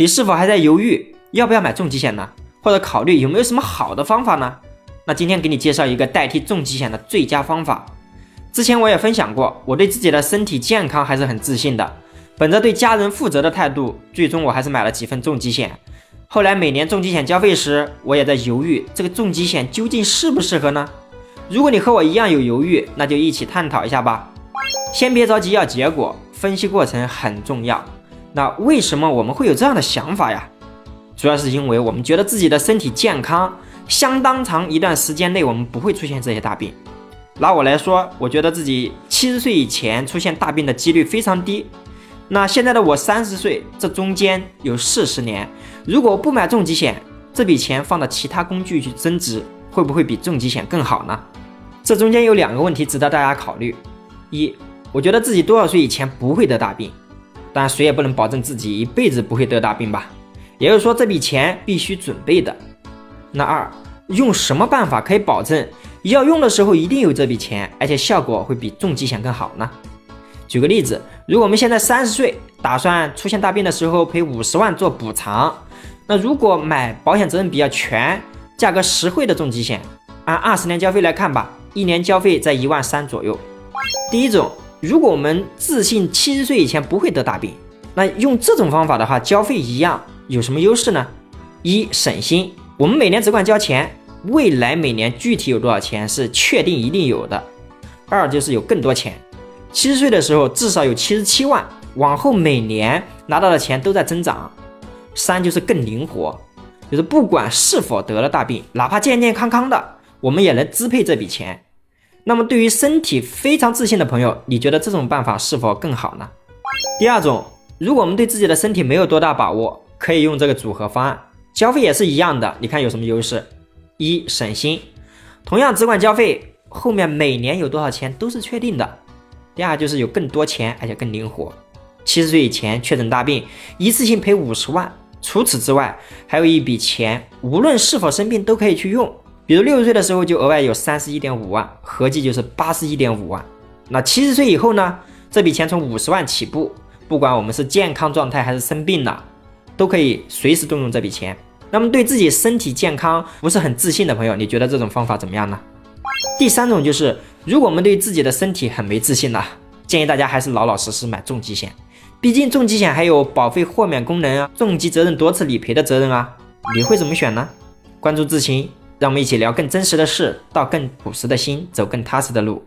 你是否还在犹豫要不要买重疾险呢？或者考虑有没有什么好的方法呢？那今天给你介绍一个代替重疾险的最佳方法。之前我也分享过，我对自己的身体健康还是很自信的。本着对家人负责的态度，最终我还是买了几份重疾险。后来每年重疾险交费时，我也在犹豫这个重疾险究竟适不适合呢？如果你和我一样有犹豫，那就一起探讨一下吧。先别着急要结果，分析过程很重要。那为什么我们会有这样的想法呀？主要是因为我们觉得自己的身体健康，相当长一段时间内我们不会出现这些大病。拿我来说，我觉得自己七十岁以前出现大病的几率非常低。那现在的我三十岁，这中间有四十年，如果不买重疾险，这笔钱放到其他工具去增值，会不会比重疾险更好呢？这中间有两个问题值得大家考虑：一，我觉得自己多少岁以前不会得大病，当然谁也不能保证自己一辈子不会得大病吧。也就是说，这笔钱必须准备的。那二，用什么办法可以保证要用的时候一定有这笔钱，而且效果会比重疾险更好呢？举个例子，如果我们现在三十岁，打算出现大病的时候赔五十万做补偿，那如果买保险责任比较全、价格实惠的重疾险，按二十年交费来看吧，一年交费在一万三左右。第一种，如果我们自信七十岁以前不会得大病，那用这种方法的话，交费一样。有什么优势呢？一省心，我们每年只管交钱，未来每年具体有多少钱是确定一定有的。二就是有更多钱，七十岁的时候至少有七十七万，往后每年拿到的钱都在增长。三就是更灵活，就是不管是否得了大病，哪怕健健康康的，我们也能支配这笔钱。那么对于身体非常自信的朋友，你觉得这种办法是否更好呢？第二种，如果我们对自己的身体没有多大把握。可以用这个组合方案，交费也是一样的。你看有什么优势？一省心，同样只管交费，后面每年有多少钱都是确定的。第二就是有更多钱，而且更灵活。七十岁以前确诊大病，一次性赔五十万。除此之外，还有一笔钱，无论是否生病都可以去用。比如六十岁的时候就额外有三十一点五万，合计就是八十一点五万。那七十岁以后呢？这笔钱从五十万起步，不管我们是健康状态还是生病了。都可以随时动用这笔钱。那么对自己身体健康不是很自信的朋友，你觉得这种方法怎么样呢？第三种就是，如果我们对自己的身体很没自信呢，建议大家还是老老实实买重疾险。毕竟重疾险还有保费豁免功能啊，重疾责任多次理赔的责任啊。你会怎么选呢？关注知情，让我们一起聊更真实的事，到更朴实的心，走更踏实的路。